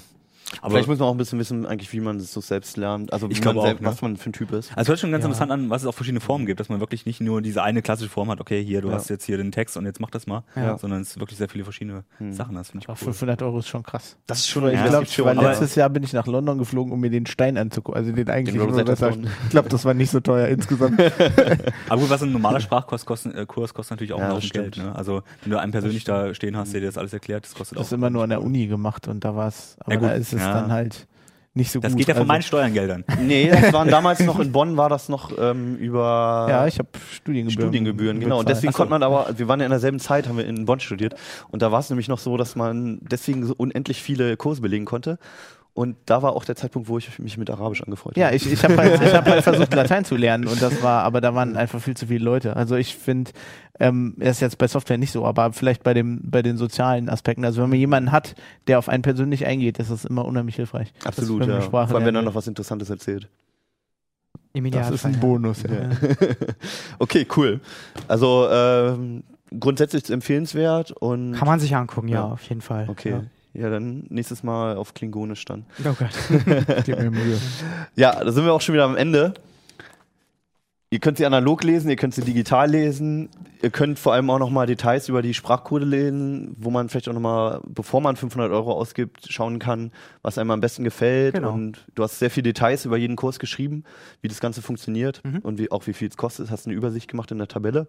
aber Vielleicht muss man auch ein bisschen wissen, eigentlich, wie man es so selbst lernt. Also wie Ich man glaube auch, selbst, ne? was man für ein Typ ist. Also es hört schon ganz Ja. interessant an, was es auch verschiedene Formen gibt, dass man wirklich nicht nur diese eine klassische Form hat, okay, hier, du Ja. hast jetzt hier den Text und jetzt mach das mal, Ja. sondern es wirklich sehr viele verschiedene Hm. Sachen hast, finde Auch ich cool. 500 Euro ist schon krass. Das ist schon Ich glaube, das weil letztes Jahr bin ich nach London geflogen, um mir den Stein anzugucken. Also den eigentlichen Stone. Ich glaube, das war nicht so teuer insgesamt. Aber gut, was ein normaler Sprachkurs kostet, äh, Kurs kostet natürlich auch Ja, noch das Geld. Ne? Also wenn du einen persönlich da stehen hast, der dir das alles erklärt, das kostet Das auch. ist immer nur an der Uni gemacht und da war es, aber da ist es Ja. dann halt nicht so das gut. geht ja von Also- meinen Steuergeldern. Nee, das waren damals noch in Bonn, war das noch ähm, über Ja, ich habe Studiengebühren. Studiengebühren, genau. Und deswegen so. konnte man aber, wir waren ja in derselben Zeit, haben wir in Bonn studiert. Und da war es nämlich noch so, dass man deswegen so unendlich viele Kurse belegen konnte. Und da war auch der Zeitpunkt, wo ich mich mit Arabisch angefreut Ja, habe. ich, ich habe halt, ich hab halt versucht, Latein zu lernen und das war, aber da waren einfach viel zu viele Leute. Also ich finde, ähm, das ist jetzt bei Software nicht so, aber vielleicht bei dem, bei den sozialen Aspekten. Also wenn man jemanden hat, der auf einen persönlich eingeht, ist das immer unheimlich hilfreich. Absolut, ja. Vor allem, wenn er noch was Interessantes erzählt. Im Das ist ein Idealfall, ja. Bonus, ja. okay, cool. Also, ähm, grundsätzlich empfehlenswert und Kann man sich angucken, ja, Ja. auf jeden Fall. okay. Ja. Ja. dann nächstes Mal auf Klingonisch dann. Oh Gott. Gib mir Mühe. Ja, da sind wir auch schon wieder am Ende. Ihr könnt sie analog lesen, ihr könnt sie digital lesen. Ihr könnt vor allem auch nochmal Details über die Sprachcode lesen, wo man vielleicht auch nochmal, bevor man 500 Euro ausgibt, schauen kann, was einem am besten gefällt. Genau. Und du hast sehr viele Details über jeden Kurs geschrieben, wie das Ganze funktioniert Mhm. und wie, auch wie viel es kostet. Hast eine Übersicht gemacht in der Tabelle.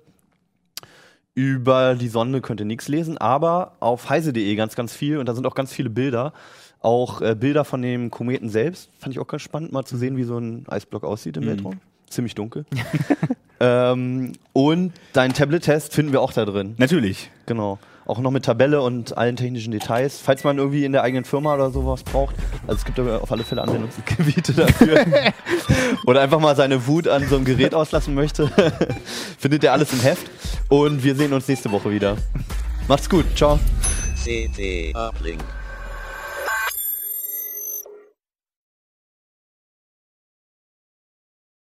Über die Sonne könnt ihr nichts lesen, aber auf heise.de ganz, ganz viel und da sind auch ganz viele Bilder. Auch äh, Bilder von dem Kometen selbst. Fand ich auch ganz spannend, mal zu sehen, wie so ein Eisblock aussieht im Mhm. Weltraum. Ziemlich dunkel. ähm, und deinen Tablet-Test finden wir auch da drin. Natürlich. Genau. Auch noch mit Tabelle und allen technischen Details. Falls man irgendwie in der eigenen Firma oder sowas braucht. Also es gibt aber auf alle Fälle Anwendungsgebiete dafür. oder einfach mal seine Wut an so einem Gerät auslassen möchte. Findet ihr alles im Heft. Und wir sehen uns nächste Woche wieder. Macht's gut. Ciao. CT Uplink.